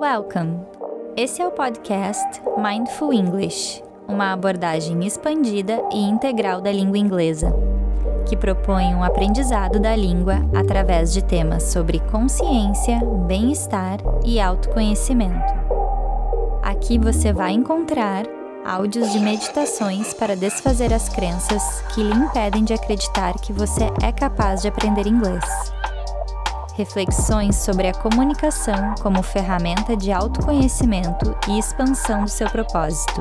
Welcome! Esse é o podcast Mindful English, uma abordagem expandida e integral da língua inglesa, que propõe um aprendizado da língua através de temas sobre consciência, bem-estar e autoconhecimento. Aqui você vai encontrar áudios de meditações para desfazer as crenças que lhe impedem de acreditar que você é capaz de aprender inglês reflexões sobre a comunicação como ferramenta de autoconhecimento e expansão do seu propósito.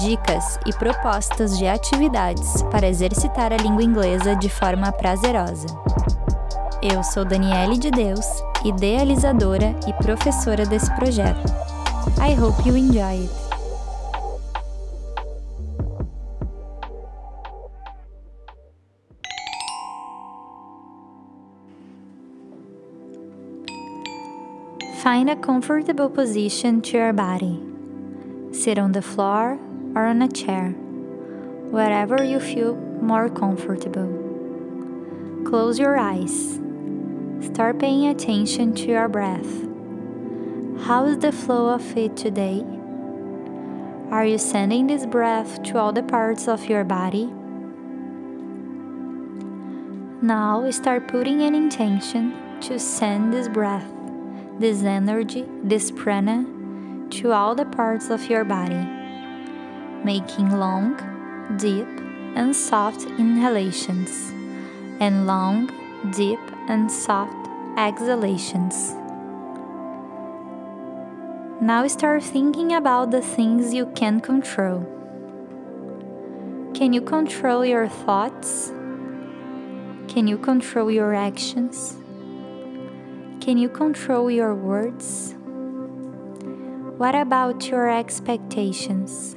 Dicas e propostas de atividades para exercitar a língua inglesa de forma prazerosa. Eu sou Daniele de Deus, idealizadora e professora desse projeto. I hope you enjoy it. Find a comfortable position to your body. Sit on the floor or on a chair, wherever you feel more comfortable. Close your eyes. Start paying attention to your breath. How is the flow of it today? Are you sending this breath to all the parts of your body? Now start putting an intention to send this breath this energy, this prana, to all the parts of your body, making long, deep, and soft inhalations, and long, deep, and soft exhalations. Now start thinking about the things you can control. Can you control your thoughts? Can you control your actions? Can you control your words? What about your expectations?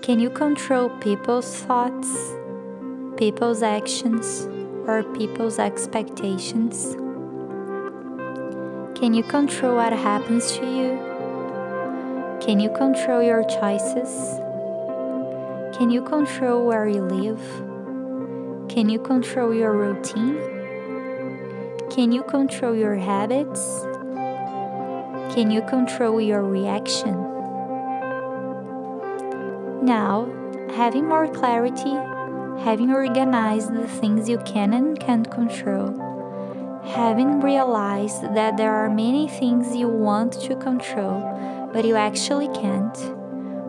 Can you control people's thoughts, people's actions, or people's expectations? Can you control what happens to you? Can you control your choices? Can you control where you live? Can you control your routine? Can you control your habits? Can you control your reaction? Now, having more clarity, having organized the things you can and can't control, having realized that there are many things you want to control, but you actually can't,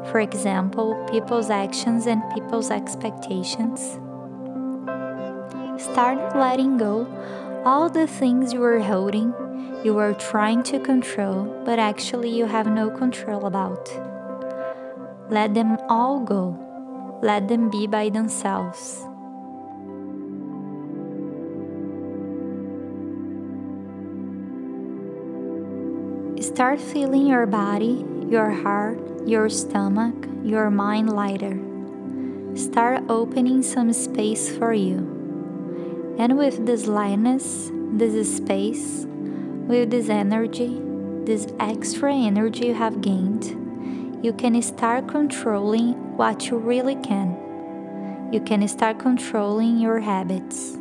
for example, people's actions and people's expectations, start letting go all the things you are holding, you are trying to control, but actually you have no control about. Let them all go. Let them be by themselves. Start feeling your body, your heart, your stomach, your mind lighter. Start opening some space for you. And with this lightness, this space, with this energy, this extra energy you have gained, you can start controlling what you really can. You can start controlling your habits.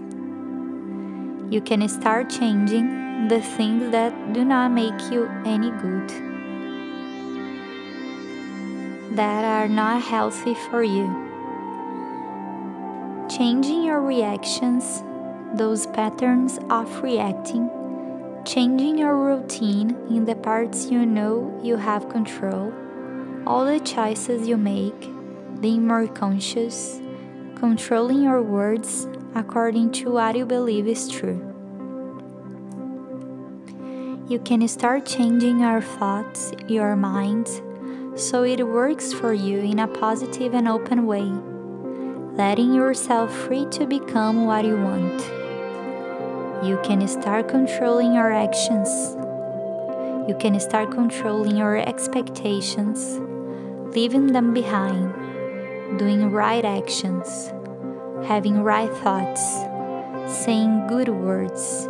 You can start changing the things that do not make you any good, that are not healthy for you. Changing your reactions those patterns of reacting, changing your routine in the parts you know you have control, all the choices you make, being more conscious, controlling your words according to what you believe is true. You can start changing your thoughts, your mind, so it works for you in a positive and open way, letting yourself free to become what you want you can start controlling your actions. You can start controlling your expectations, leaving them behind, doing right actions, having right thoughts, saying good words,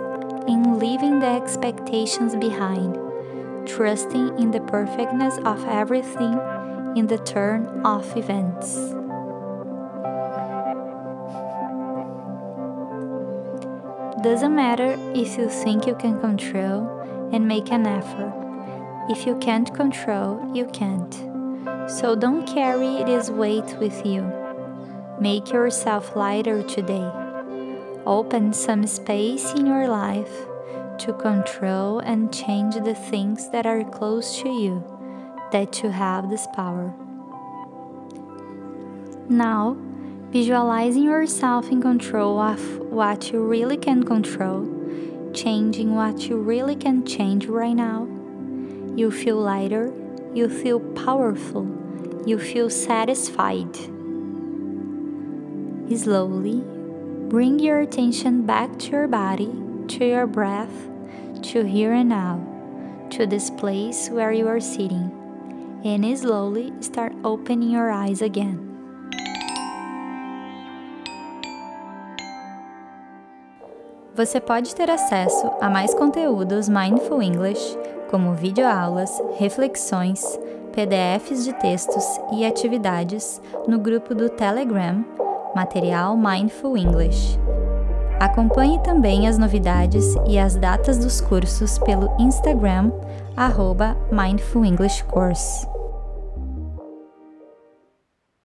and leaving the expectations behind, trusting in the perfectness of everything in the turn of events. Doesn't matter if you think you can control and make an effort. If you can't control, you can't. So don't carry this weight with you. Make yourself lighter today. Open some space in your life to control and change the things that are close to you, that you have this power. Now, visualizing yourself in control of what you really can control, changing what you really can change right now. You feel lighter, you feel powerful, you feel satisfied. Slowly, bring your attention back to your body, to your breath, to here and now, to this place where you are sitting, and slowly start opening your eyes again. Você pode ter acesso a mais conteúdos Mindful English, como videoaulas, reflexões, PDFs de textos e atividades no grupo do Telegram Material Mindful English. Acompanhe também as novidades e as datas dos cursos pelo Instagram, arroba Mindful English Course.